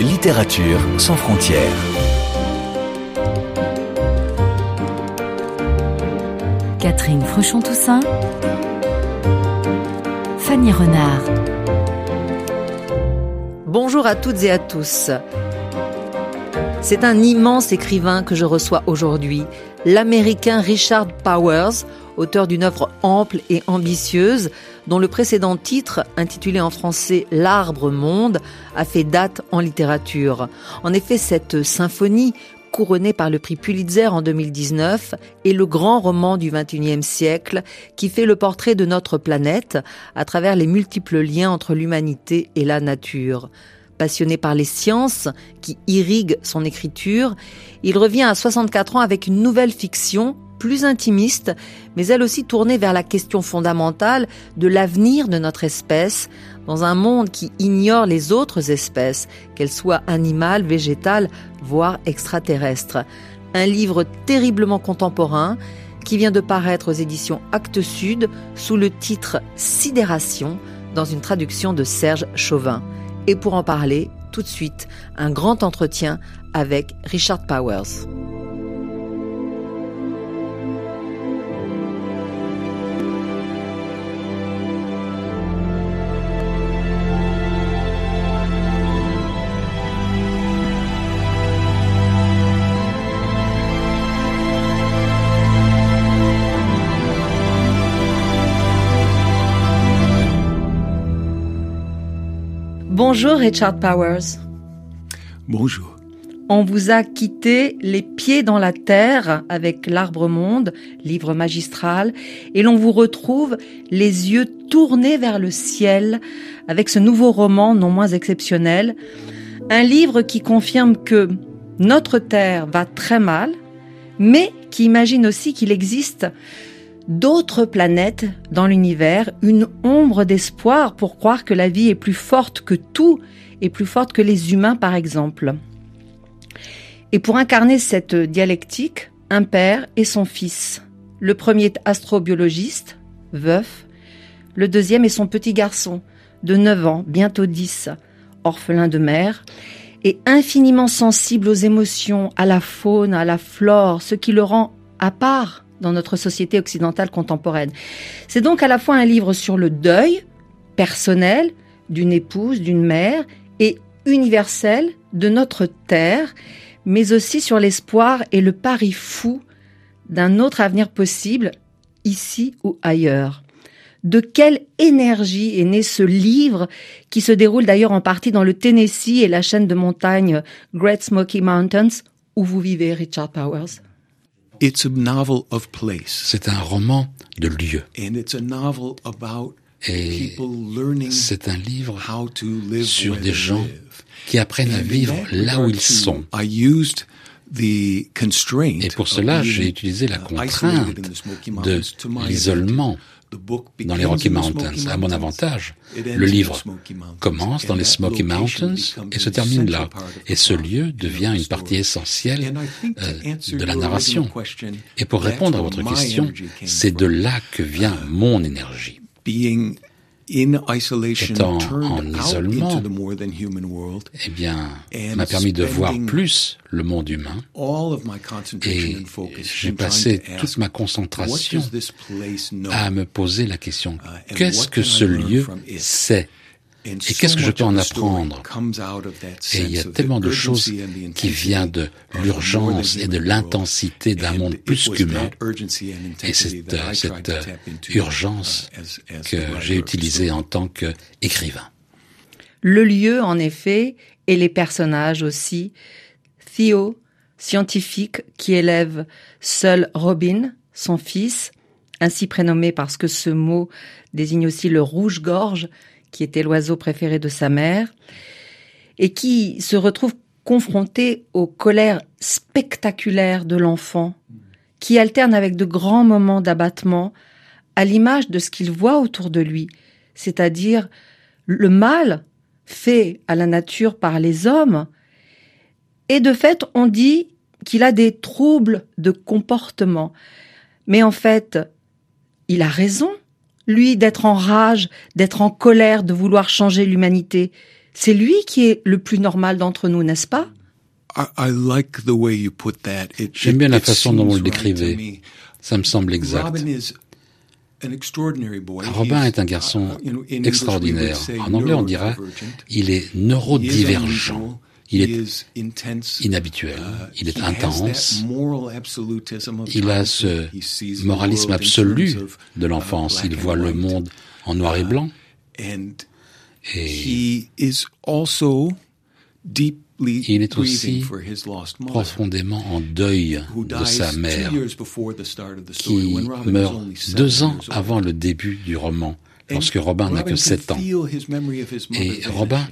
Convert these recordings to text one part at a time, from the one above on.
Littérature sans frontières. Catherine Fruchon-Toussaint. Fanny Renard. Bonjour à toutes et à tous. C'est un immense écrivain que je reçois aujourd'hui, l'américain Richard Powers, auteur d'une œuvre ample et ambitieuse, dont le précédent titre, intitulé en français L'arbre monde, a fait date en littérature. En effet, cette symphonie, couronnée par le prix Pulitzer en 2019, est le grand roman du XXIe siècle qui fait le portrait de notre planète à travers les multiples liens entre l'humanité et la nature. Passionné par les sciences qui irriguent son écriture, il revient à 64 ans avec une nouvelle fiction plus intimiste, mais elle aussi tournée vers la question fondamentale de l'avenir de notre espèce dans un monde qui ignore les autres espèces, qu'elles soient animales, végétales, voire extraterrestres. Un livre terriblement contemporain qui vient de paraître aux éditions Actes Sud sous le titre Sidération dans une traduction de Serge Chauvin. Et pour en parler, tout de suite, un grand entretien avec Richard Powers. Bonjour Richard Powers. Bonjour. On vous a quitté les pieds dans la terre avec L'Arbre Monde, livre magistral, et l'on vous retrouve les yeux tournés vers le ciel avec ce nouveau roman non moins exceptionnel. Un livre qui confirme que notre terre va très mal, mais qui imagine aussi qu'il existe d'autres planètes dans l'univers, une ombre d'espoir pour croire que la vie est plus forte que tout et plus forte que les humains par exemple. Et pour incarner cette dialectique, un père et son fils. Le premier est astrobiologiste, veuf. Le deuxième est son petit garçon, de 9 ans, bientôt 10, orphelin de mère, et infiniment sensible aux émotions, à la faune, à la flore, ce qui le rend à part dans notre société occidentale contemporaine. C'est donc à la fois un livre sur le deuil personnel d'une épouse, d'une mère, et universel de notre terre, mais aussi sur l'espoir et le pari fou d'un autre avenir possible, ici ou ailleurs. De quelle énergie est né ce livre qui se déroule d'ailleurs en partie dans le Tennessee et la chaîne de montagnes Great Smoky Mountains où vous vivez, Richard Powers? C'est un roman de lieu. Et c'est un livre sur des gens qui apprennent à vivre là où ils sont. Et pour cela, j'ai utilisé la contrainte de l'isolement dans les Rocky Mountains. À mon avantage, le livre commence dans les Smoky Mountains et se termine là. Et ce lieu devient une partie essentielle euh, de la narration. Et pour répondre à votre question, c'est de là que vient mon énergie étant en isolement, eh bien, m'a permis de voir plus le monde humain. Et j'ai passé toute ma concentration à me poser la question, uh, qu'est-ce que ce lieu sait et qu'est-ce que je peux en apprendre Et il y a tellement de choses qui viennent de l'urgence et de l'intensité d'un monde plus qu'humain. Et c'est cette euh, urgence que j'ai utilisée en tant qu'écrivain. Le lieu, en effet, et les personnages aussi. Theo, scientifique qui élève seul Robin, son fils, ainsi prénommé parce que ce mot désigne aussi le rouge-gorge, qui était l'oiseau préféré de sa mère, et qui se retrouve confronté aux colères spectaculaires de l'enfant, qui alterne avec de grands moments d'abattement, à l'image de ce qu'il voit autour de lui, c'est-à-dire le mal fait à la nature par les hommes, et de fait on dit qu'il a des troubles de comportement. Mais en fait, il a raison, lui, d'être en rage, d'être en colère, de vouloir changer l'humanité. C'est lui qui est le plus normal d'entre nous, n'est-ce pas? J'aime bien la façon dont vous le décrivez. Ça me semble exact. Robin est un garçon uh, extraordinaire. En anglais, on dira il est neurodivergent. Il est inhabituel, uh, il est intense, il a ce moralisme absolu de l'enfance, il voit le monde en noir et uh, blanc, et il est aussi profondément en deuil de sa mère, qui meurt deux ans avant le début du roman, lorsque Robin n'a que sept ans. Et Robin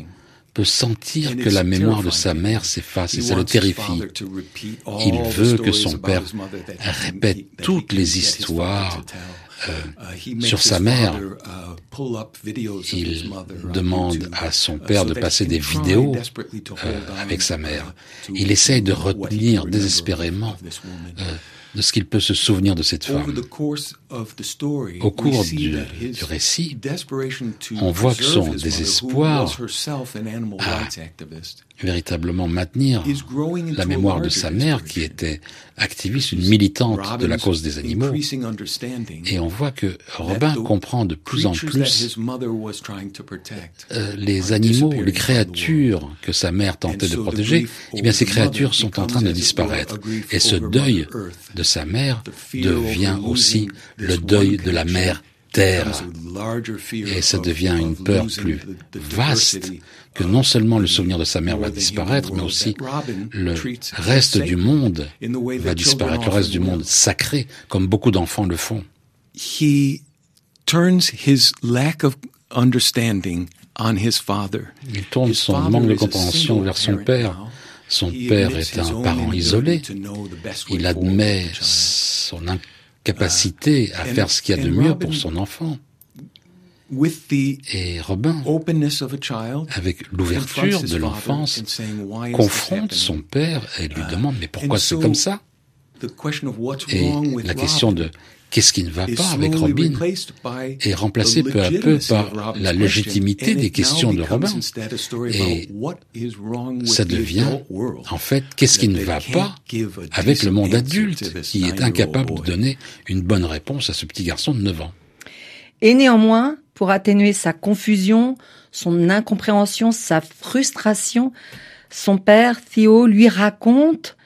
peut sentir que la mémoire de sa mère s'efface et ça le terrifie. Il veut que son père répète toutes les histoires euh, uh, sur sa mère. Uh, Il demande à son père de passer des vidéos euh, avec sa mère. Il essaye de retenir désespérément de ce qu'il peut se souvenir de cette femme. Au cours du, récit, on voit que son désespoir à véritablement maintenir la mémoire de sa mère qui était activiste, une militante de la cause des animaux. Et on voit que Robin comprend de plus en plus euh, les animaux, les créatures que sa mère tentait de protéger. Eh bien, ces créatures sont en train de disparaître. Et ce deuil de sa mère devient aussi le deuil de la mère terre. Et ça devient une peur plus vaste que non seulement le souvenir de sa mère va disparaître, mais aussi le reste du monde va disparaître, le reste du monde sacré, comme beaucoup d'enfants le font. Il tourne son manque de compréhension vers son père. Son père est un parent isolé. Il admet son capacité à faire ce qu'il y a de mieux pour son enfant. Et Robin, avec l'ouverture de l'enfance, confronte son père et lui uh, demande mais pourquoi c'est comme ça? Et la question de Qu'est-ce qui ne va pas avec Robin est remplacé peu à peu par la légitimité des questions de Robin. Et ça devient, en fait, qu'est-ce qui ne va pas avec le monde adulte qui est incapable de donner une bonne réponse à ce petit garçon de 9 ans. Et néanmoins, pour atténuer sa confusion, son incompréhension, sa frustration, son père, Theo, lui raconte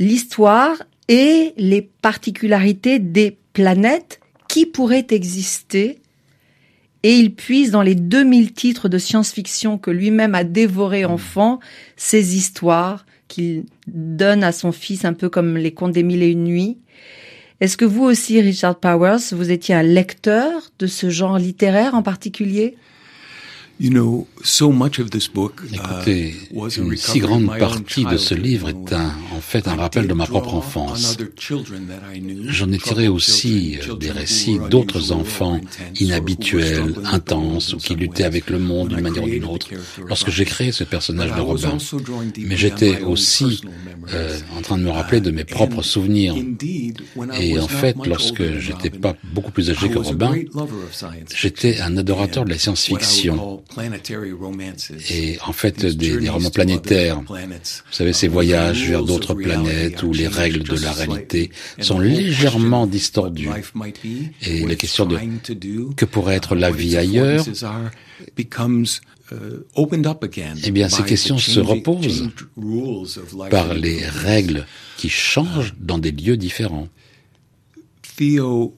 l'histoire et les particularités des planètes qui pourraient exister. Et il puise dans les 2000 titres de science-fiction que lui-même a dévoré mmh. enfant, ces histoires qu'il donne à son fils un peu comme les contes des mille et une nuits. Est-ce que vous aussi, Richard Powers, vous étiez un lecteur de ce genre littéraire en particulier? Écoutez, une si grande partie de ce livre est un, en fait un rappel de ma propre enfance. J'en ai tiré aussi euh, des récits d'autres enfants inhabituels, intenses ou qui luttaient avec le monde d'une manière ou d'une autre lorsque j'ai créé ce personnage de Robin. Mais j'étais aussi euh, en train de me rappeler de mes propres souvenirs. Et en fait, lorsque j'étais pas beaucoup plus âgé que Robin, j'étais un adorateur de la science-fiction et en fait des, romans planétaires. Vous savez, ces voyages vers d'autres planètes où les règles de la réalité sont légèrement distordues. Et la question de que pourrait être la vie ailleurs eh bien, ces questions se reposent par les règles qui changent dans des lieux différents. Theo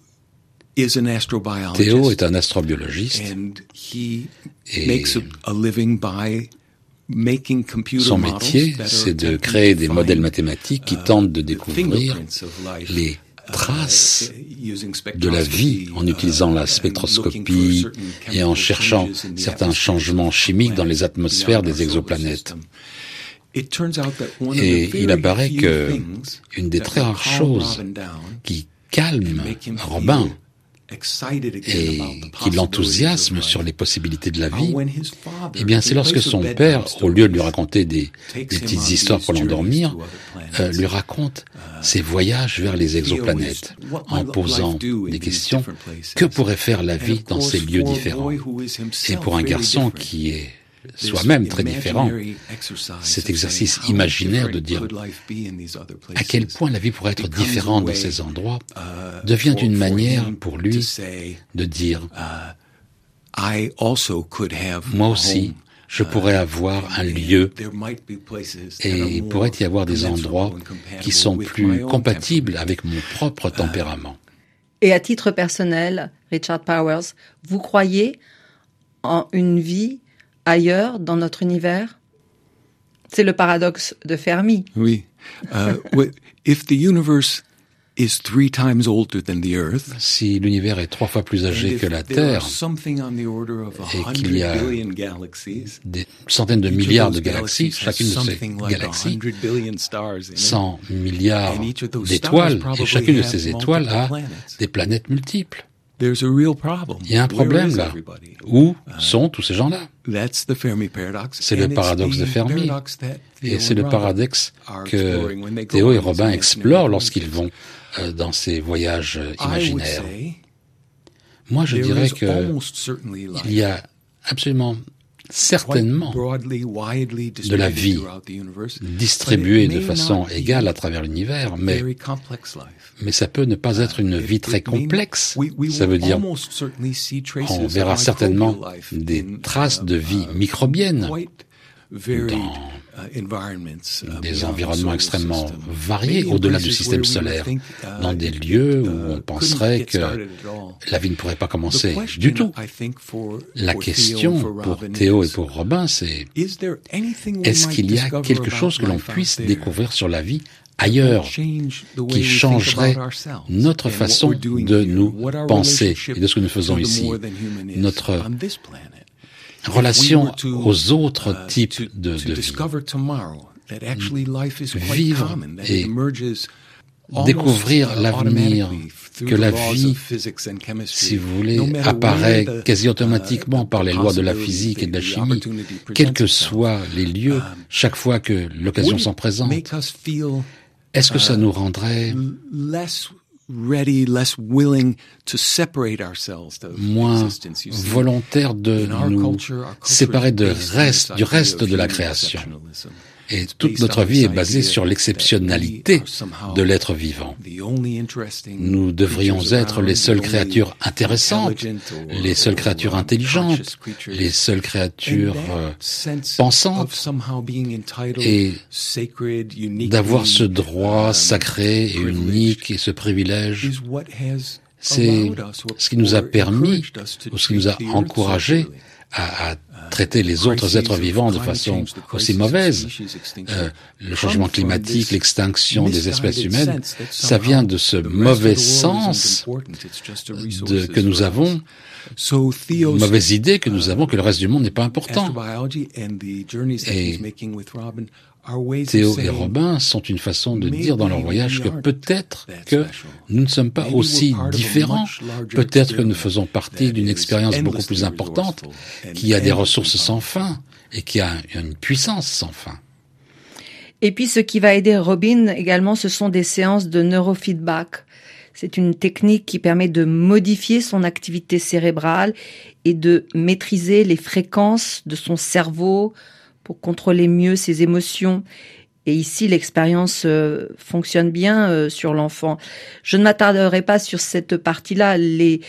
Théo est un astrobiologiste et son métier, c'est de créer des modèles mathématiques qui uh, tentent de découvrir les uh, traces de la vie en utilisant la spectroscopie et en cherchant certains changements chimiques dans les atmosphères des exoplanètes. Et il apparaît que une des très rares choses qui calme Robin et qui l'enthousiasme sur les possibilités de la vie, eh bien c'est lorsque son père, au lieu de lui raconter des, petites histoires pour l'endormir, euh, lui raconte ses voyages vers les exoplanètes, en posant des questions. Que pourrait faire la vie dans ces lieux différents? Et pour un garçon qui est soi-même très différent. Cet exercice imaginaire de dire à quel point la vie pourrait être différente dans ces endroits uh, devient une manière pour lui de dire uh, moi aussi, je pourrais avoir un uh, lieu et il pourrait y avoir des endroits qui sont plus compatibles avec mon propre tempérament. Et à titre personnel, Richard Powers, vous croyez en une vie ailleurs dans notre univers? C'est le paradoxe de Fermi. Oui. Uh, if the universe is three times older than the Earth, si l'univers est trois fois plus âgé que la Terre, et qu'il y a des centaines de milliards de galaxies, chacune de ces galaxies, 100 milliards d'étoiles, et chacune de ces étoiles a des planètes multiples. Il y a un problème là? Où sont tous ces gens-là? C'est le paradoxe de Fermi. Et c'est le paradoxe que Théo et Robin explorent lorsqu'ils vont euh, dans ces voyages euh, imaginaires. Moi, je dirais que il y a absolument certainement de la vie distribuée de façon égale à travers l'univers, mais, mais ça peut ne pas être une vie très complexe. Ça veut dire, on verra certainement des traces de vie microbienne dans Uh, uh, des environnements extrêmement variés au-delà du système solaire, uh, dans des lieux où on penserait que la vie ne pourrait pas commencer. du tout. La question pour Théo et pour Robin, c'est est-ce qu'il y a quelque chose que l'on puisse découvrir sur la vie ailleurs qui changerait notre façon de nous penser et de ce que nous faisons ici, notre relation aux autres uh, types de, de vie. Vivre et découvrir l'avenir, que la vie, si vous voulez, apparaît quasi automatiquement par les lois de la physique et de la chimie, quels que soient les lieux, um, chaque fois que l'occasion s'en présente. Est-ce que ça uh, nous rendrait moins volontaire de nous séparer de reste, du reste de la création. Et toute notre vie est basée sur l'exceptionnalité de l'être vivant. Nous devrions être les seules créatures intéressantes, les seules créatures intelligentes, les seules créatures euh, pensantes, et d'avoir ce droit um, sacré et unique et ce privilège, c'est ce qui nous a permis, ou ce qui nous a encouragé à, traiter les autres êtres vivants de façon aussi mauvaise. Euh, le changement climatique, l'extinction des espèces humaines, ça vient de ce mauvais sens de, que nous avons, mauvaise idée que nous avons que le reste du monde n'est pas important. Et Théo et Robin sont une façon de dire dans leur voyage que peut-être que nous ne sommes pas aussi différents, peut-être que nous faisons partie d'une expérience beaucoup plus importante, qui a des ressources sans fin et qui a une puissance sans fin. Et puis ce qui va aider Robin également, ce sont des séances de neurofeedback. C'est une technique qui permet de modifier son activité cérébrale et de maîtriser les fréquences de son cerveau, pour contrôler mieux ses émotions. Et ici, l'expérience euh, fonctionne bien euh, sur l'enfant. Je ne m'attarderai pas sur cette partie-là. Les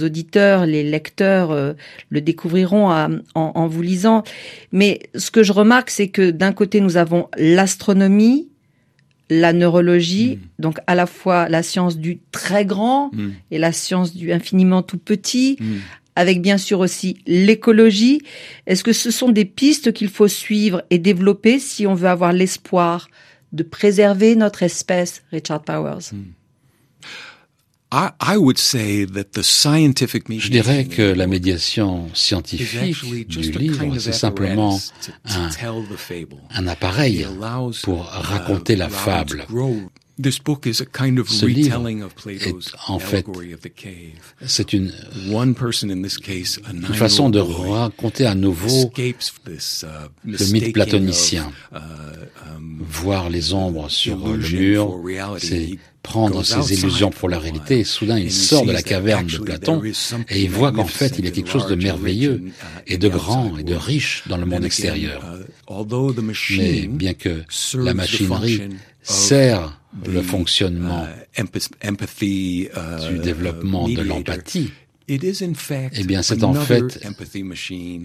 auditeurs, les lecteurs euh, le découvriront en, vous lisant. Mais ce que je remarque, c'est que d'un côté, nous avons l'astronomie, la neurologie, mmh. donc à la fois la science du très grand mmh. et la science du infiniment tout petit, mmh avec bien sûr aussi l'écologie. Est-ce que ce sont des pistes qu'il faut suivre et développer si on veut avoir l'espoir de préserver notre espèce, Richard Powers? Hmm. Je dirais que la médiation scientifique du livre, c'est simplement un, un appareil pour raconter la fable Ce livre est en fait, c'est une, une façon de raconter à nouveau uh, le mythe platonicien. Uh, um, Voir les ombres sur le mur, c'est prendre ses illusions pour la réalité, et soudain il sort de la caverne de Platon et il voit qu'en fait il y a quelque chose de merveilleux uh, et de grand et de riche dans le monde extérieur. Mais bien que la machinerie sert le fonctionnement uh, uh, du développement de l'empathie, eh bien, c'est en fait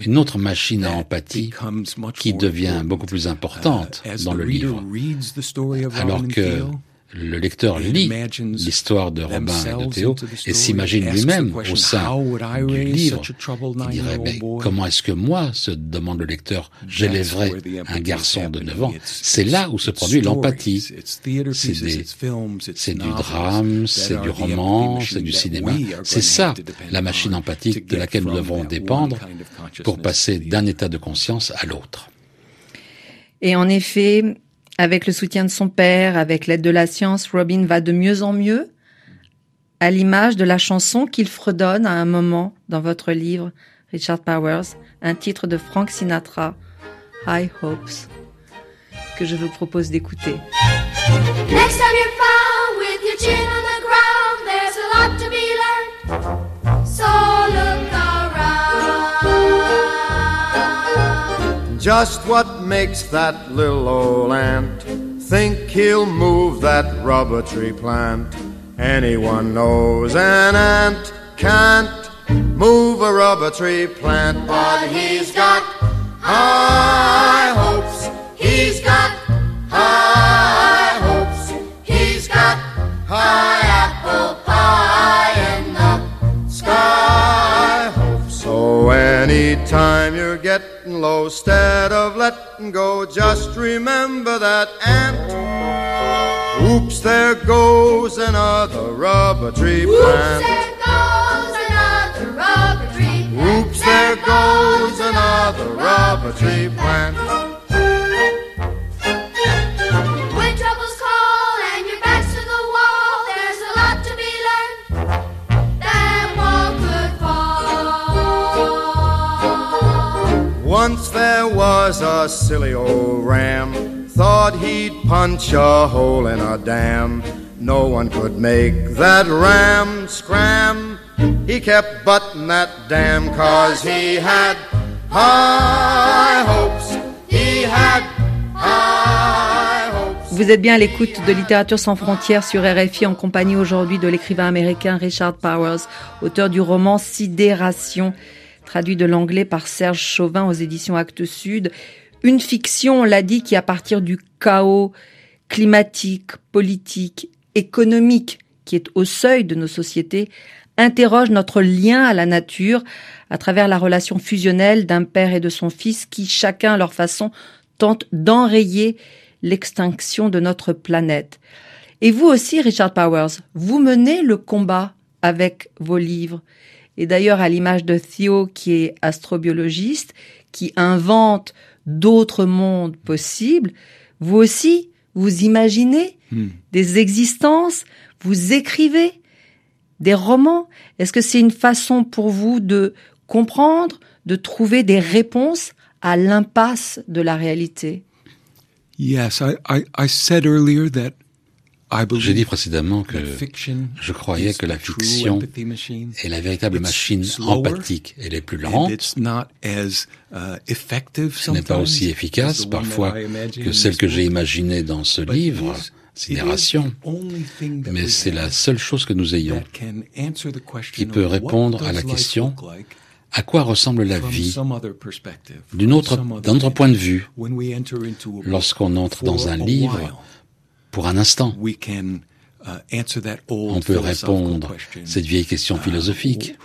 une autre machine à empathie qui devient beaucoup plus importante dans le livre. Alors que le lecteur lit l'histoire de Robin et de Théo et s'imagine lui-même au sein du livre. Il dirait, mais comment est-ce que moi, se demande le lecteur, j'élèverai un garçon de 9 ans C'est là où se produit l'empathie. C'est du drame, c'est du roman, c'est du cinéma. C'est ça, la machine empathique de laquelle nous devons dépendre pour passer d'un état de conscience à l'autre. Et en effet, avec le soutien de son père, avec l'aide de la science, Robin va de mieux en mieux, à l'image de la chanson qu'il fredonne à un moment dans votre livre, Richard Powers, un titre de Frank Sinatra, High Hopes, que je vous propose d'écouter. Just what makes that little old ant think he'll move that rubber tree plant? Anyone knows an ant can't move a rubber tree plant, but he's got high hopes. He's got high anytime you're getting low. Instead of letting go, just remember that ant. Oops, there goes another rubber tree plant. Oops, there goes another rubber tree plant. Once there was a silly old ram, thought he'd punch a hole in a dam. No one could make that ram scram. He kept butting that dam cause he had high hopes. He had high hopes. Vous êtes bien à l'écoute de Littérature sans frontières sur RFI en compagnie aujourd'hui de l'écrivain américain Richard Powers, auteur du roman Sidération traduit de l'anglais par Serge Chauvin aux éditions Actes Sud. Une fiction, on l'a dit, qui à partir du chaos climatique, politique, économique qui est au seuil de nos sociétés, interroge notre lien à la nature à travers la relation fusionnelle d'un père et de son fils qui, chacun à leur façon, tentent d'enrayer l'extinction de notre planète. Et vous aussi, Richard Powers, vous menez le combat avec vos livres. Et d'ailleurs, à l'image de Theo, qui est astrobiologiste, qui invente d'autres mondes possibles, vous aussi, vous imaginez hmm. des existences, vous écrivez des romans. Est-ce que c'est une façon pour vous de comprendre, de trouver des réponses à l'impasse de la réalité? Yes, I, I, I said earlier that j'ai dit précédemment que je croyais que la fiction est la véritable machine empathique. Elle est plus lente. Uh, Ce n'est pas aussi efficace parfois que celle que j'ai imaginée dans ce livre, Sidération. Mais c'est la seule chose que nous ayons qui peut répondre à la question à quoi ressemble la vie d'un autre, autre point de vue lorsqu'on entre dans un livre pour un instant. Uh, On peut répondre cette vieille question philosophique.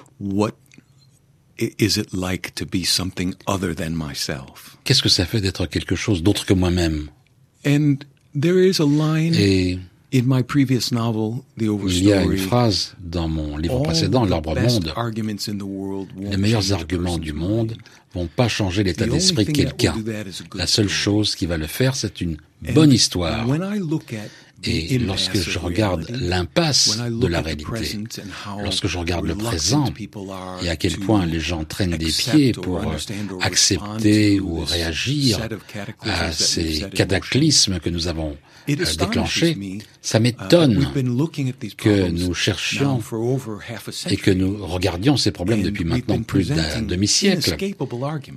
Qu'est-ce que ça fait d'être quelque chose d'autre que moi-même? Et il y a une phrase dans mon livre précédent, L'Arbre Monde. Les meilleurs arguments du monde vont pas changer l'état d'esprit de quelqu'un. La seule chose qui va le faire, c'est une bonne histoire. Et lorsque je regarde l'impasse de la réalité, lorsque je regarde le présent et à quel point les gens traînent des pieds pour accepter ou réagir à ces cataclysmes que nous avons euh, déclenchés, ça m'étonne uh, que nous cherchions et que nous regardions ces problèmes depuis maintenant plus d'un demi-siècle.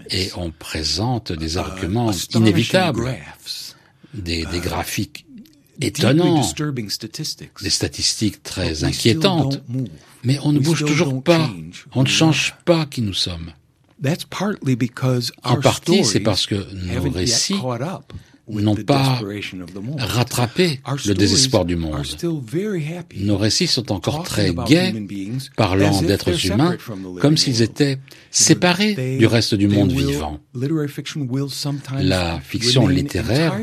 Et on présente des uh, arguments inévitables, des, des uh, graphiques étonnants, des statistiques très inquiétantes, mais on ne bouge toujours pas, on ne change pas qui nous sommes. En partie, c'est parce que nos récits n'ont pas rattrapé le désespoir du monde. Nos récits sont encore très gais, parlant d'êtres humains comme s'ils étaient séparés du reste du monde vivant. La fiction littéraire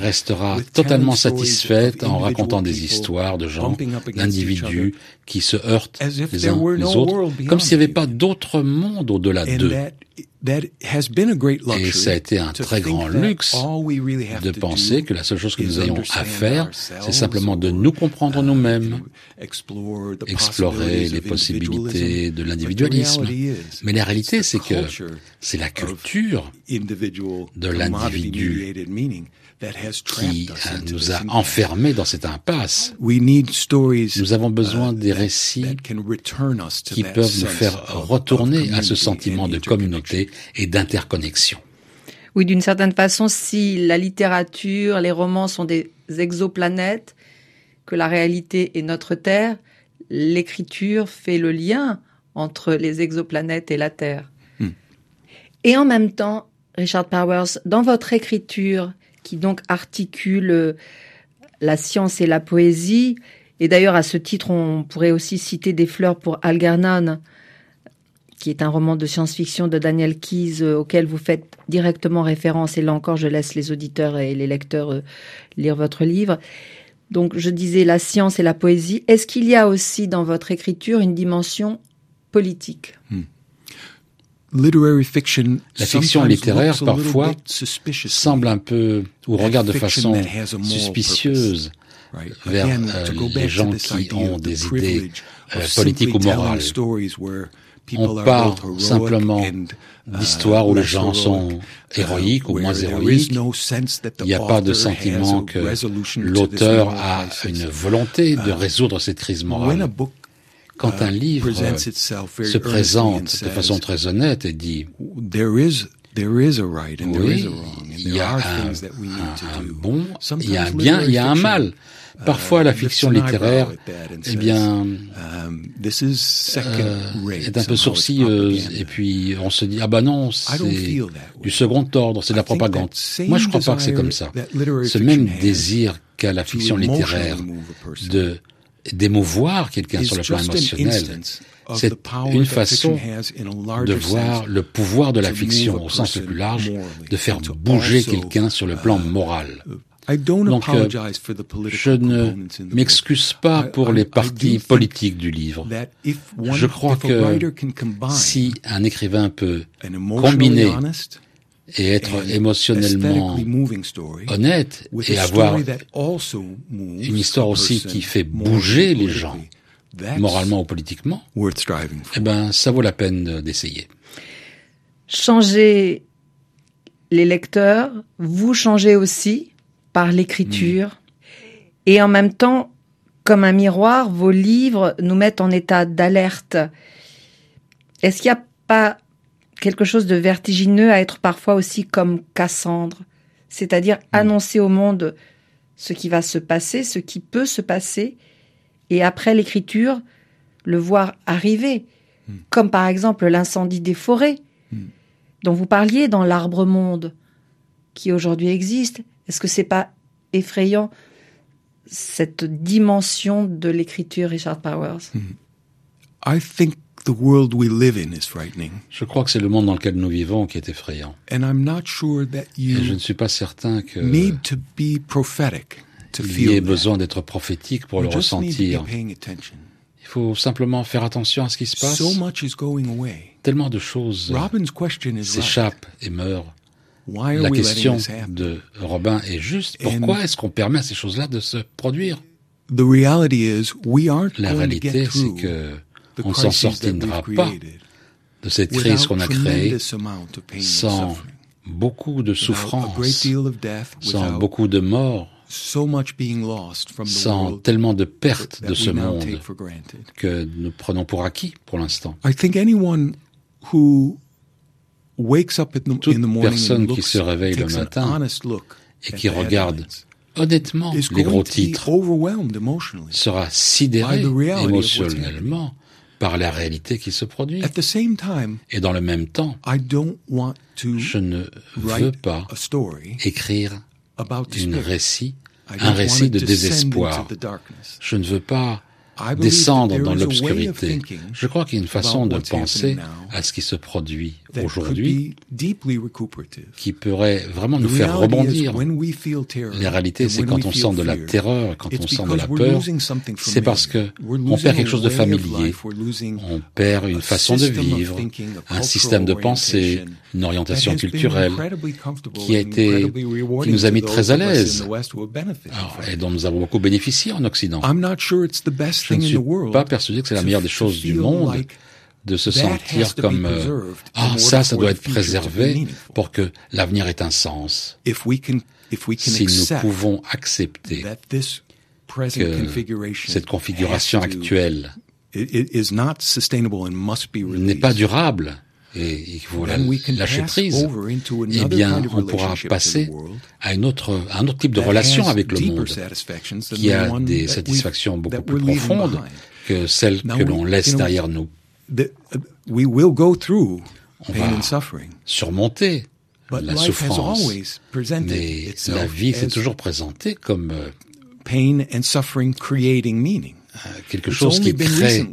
restera totalement satisfaite en racontant des histoires de gens, d'individus qui se heurtent les uns les autres, comme s'il n'y avait pas d'autre monde au-delà d'eux. Et ça a été un très grand luxe de penser que la seule chose que nous ayons à faire, c'est simplement de nous comprendre nous-mêmes, explorer les possibilités de l'individualisme. Mais la réalité, c'est que c'est la culture de l'individu qui nous a enfermés dans cette impasse. Nous avons besoin des uh, récits qui peuvent nous faire retourner à ce sentiment de communauté et d'interconnexion. Oui, d'une certaine façon, si la littérature, les romans sont des exoplanètes, que la réalité est notre Terre, l'écriture fait le lien entre les exoplanètes et la Terre. Hmm. Et en même temps, Richard Powers, dans votre écriture, qui donc articule euh, la science et la poésie. Et d'ailleurs, à ce titre, on pourrait aussi citer Des fleurs pour Algernon, qui est un roman de science-fiction de Daniel Keyes euh, auquel vous faites directement référence. Et là encore, je laisse les auditeurs et les lecteurs euh, lire votre livre. Donc, je disais la science et la poésie. Est-ce qu'il y a aussi dans votre écriture une dimension politique? Hmm. La fiction littéraire parfois semble un peu ou regarde de façon suspicieuse vers euh, les gens qui ont des idées euh, politiques ou morales. On parle simplement d'histoires où les gens sont uh, héroïques ou moins héroïques. Il n'y a pas de sentiment que l'auteur a une volonté de uh, résoudre cette crise morale quand un livre se présente de façon très honnête et dit oui, il y a un, bon, il y a un bien, il y a un mal. Parfois, la fiction littéraire, eh bien, um, euh, est un peu sourcilleuse, et puis on se dit ah bah non, c'est du second ordre, c'est de la propagande. Moi, je crois pas que c'est comme ça. Ce même désir qu'a la fiction littéraire de d'émouvoir quelqu'un sur le plan émotionnel. C'est une façon de voir le pouvoir de la fiction au sens le plus large, de faire bouger quelqu'un sur le plan uh, moral. Donc, euh, je ne m'excuse pas pour les parties politiques du livre. Je crois que si un écrivain peut combiner et être émotionnellement honnête et avoir une histoire aussi qui fait bouger les gens moralement ou politiquement, eh ben, ça vaut la peine d'essayer. Changer les lecteurs, vous changez aussi par l'écriture. Hmm. Et en même temps, comme un miroir, vos livres nous mettent en état d'alerte. Est-ce qu'il n'y a pas quelque chose de vertigineux à être parfois aussi comme Cassandre, c'est-à-dire mm. annoncer au monde ce qui va se passer, ce qui peut se passer, et après l'écriture, le voir arriver, mm. comme par exemple l'incendie des forêts, mm. dont vous parliez dans l'arbre monde, qui aujourd'hui existe. Est-ce que c'est pas effrayant cette dimension de l'écriture, Richard Powers? I think the world we live in is frightening. Je crois que c'est le monde dans lequel nous vivons qui est effrayant. And I'm not sure that you Et je ne suis pas certain que need to be prophetic to il y ait besoin d'être prophétique pour le ressentir. Il faut simplement faire attention à ce qui se passe. So much is going away. tellement de choses s'échappent et meurent. La question de Robin est juste. Pourquoi est-ce qu'on permet à ces choses-là de se produire? La réalité, c'est que on ne s'en sortira pas de cette crise qu'on a créée sans beaucoup de souffrance, sans beaucoup de morts, sans tellement de pertes de ce monde que nous prenons pour acquis pour l'instant. Toute personne qui se réveille le matin et qui regarde honnêtement les gros titres sera sidéré émotionnellement par la réalité qui se produit. Et dans le même temps, je ne veux pas écrire une récit, un récit de désespoir. Je ne veux pas descendre dans l'obscurité. Je crois qu'il y a une façon de penser à ce qui se produit aujourd'hui qui pourrait vraiment nous faire rebondir. La réalité, c'est quand on sent de la terreur, quand on sent de la peur, c'est parce que on perd quelque chose de familier, on perd une façon de vivre, un système de pensée, une orientation culturelle qui a été, qui nous a mis très à l'aise et dont nous avons beaucoup bénéficié en Occident. Je ne suis pas persuadé que c'est la meilleure des choses du monde de se sentir comme euh, ah ça ça doit être préservé pour que l'avenir ait un sens. Si nous pouvons accepter que cette configuration actuelle n'est pas durable et il faut lâcher prise, eh bien, on pourra passer à, une autre, à un autre type de relation avec le monde qui a des satisfactions beaucoup plus profondes que celles que l'on laisse derrière nous. On va surmonter la souffrance, mais la vie s'est toujours présentée comme euh, pain and suffering creating meaning. Euh, quelque chose qui crée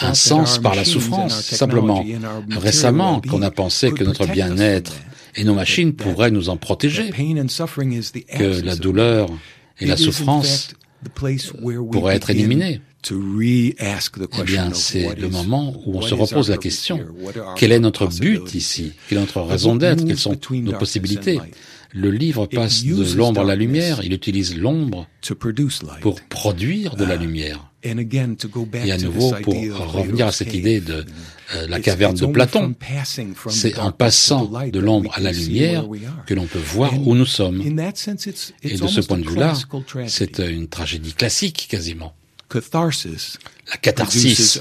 un sens par la souffrance. Simplement, récemment, qu'on a pensé que notre bien-être et nos machines pourraient nous en protéger, que la douleur et la souffrance pourraient être éliminées. Eh bien, c'est le moment où on se repose la question. Quel est notre but ici? Quelle est notre raison d'être? Quelles sont nos possibilités? le livre passe de l'ombre à la lumière, il utilise l'ombre pour produire de la lumière. Et à nouveau, pour revenir à cette idée de euh, la caverne de Platon, c'est en passant de l'ombre à la lumière que l'on peut voir où nous sommes. Et de ce point de vue-là, c'est une tragédie classique quasiment. La catharsis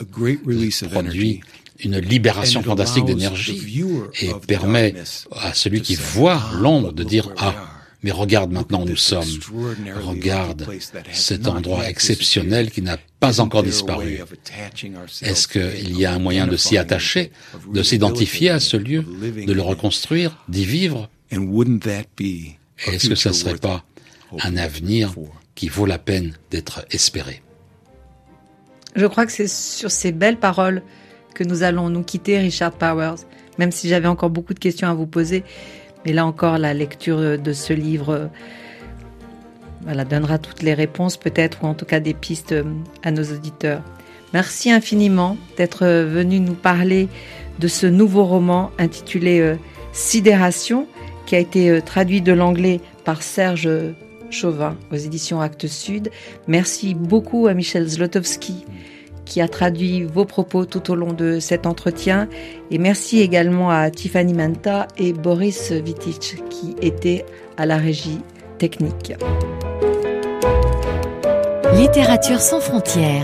produit une libération fantastique d'énergie et permet à celui qui voit l'ombre de dire ah mais regarde maintenant où nous sommes. Regarde cet endroit exceptionnel qui n'a pas encore disparu. Est-ce qu'il y a un moyen de s'y attacher, de s'identifier à ce lieu, de le reconstruire, d'y vivre? Est-ce que ça ne serait pas un avenir qui vaut la peine d'être espéré? Je crois que c'est sur ces belles paroles que nous allons nous quitter, Richard Powers, même si j'avais encore beaucoup de questions à vous poser. Mais là encore, la lecture de ce livre voilà, donnera toutes les réponses peut-être, ou en tout cas des pistes à nos auditeurs. Merci infiniment d'être venu nous parler de ce nouveau roman intitulé euh, Sidération, qui a été euh, traduit de l'anglais par Serge Chauvin aux éditions Actes Sud. Merci beaucoup à Michel Zlotowski qui a traduit vos propos tout au long de cet entretien. Et merci également à Tiffany Manta et Boris Vitic qui étaient à la régie technique. Littérature sans frontières.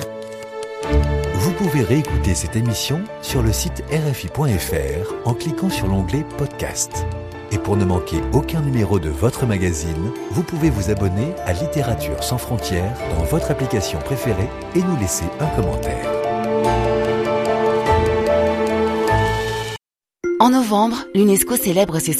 Vous pouvez réécouter cette émission sur le site rfi.fr en cliquant sur l'onglet Podcast. Et pour ne manquer aucun numéro de votre magazine, vous pouvez vous abonner à Littérature sans frontières dans votre application préférée et nous laisser un commentaire. En novembre, l'UNESCO célèbre ses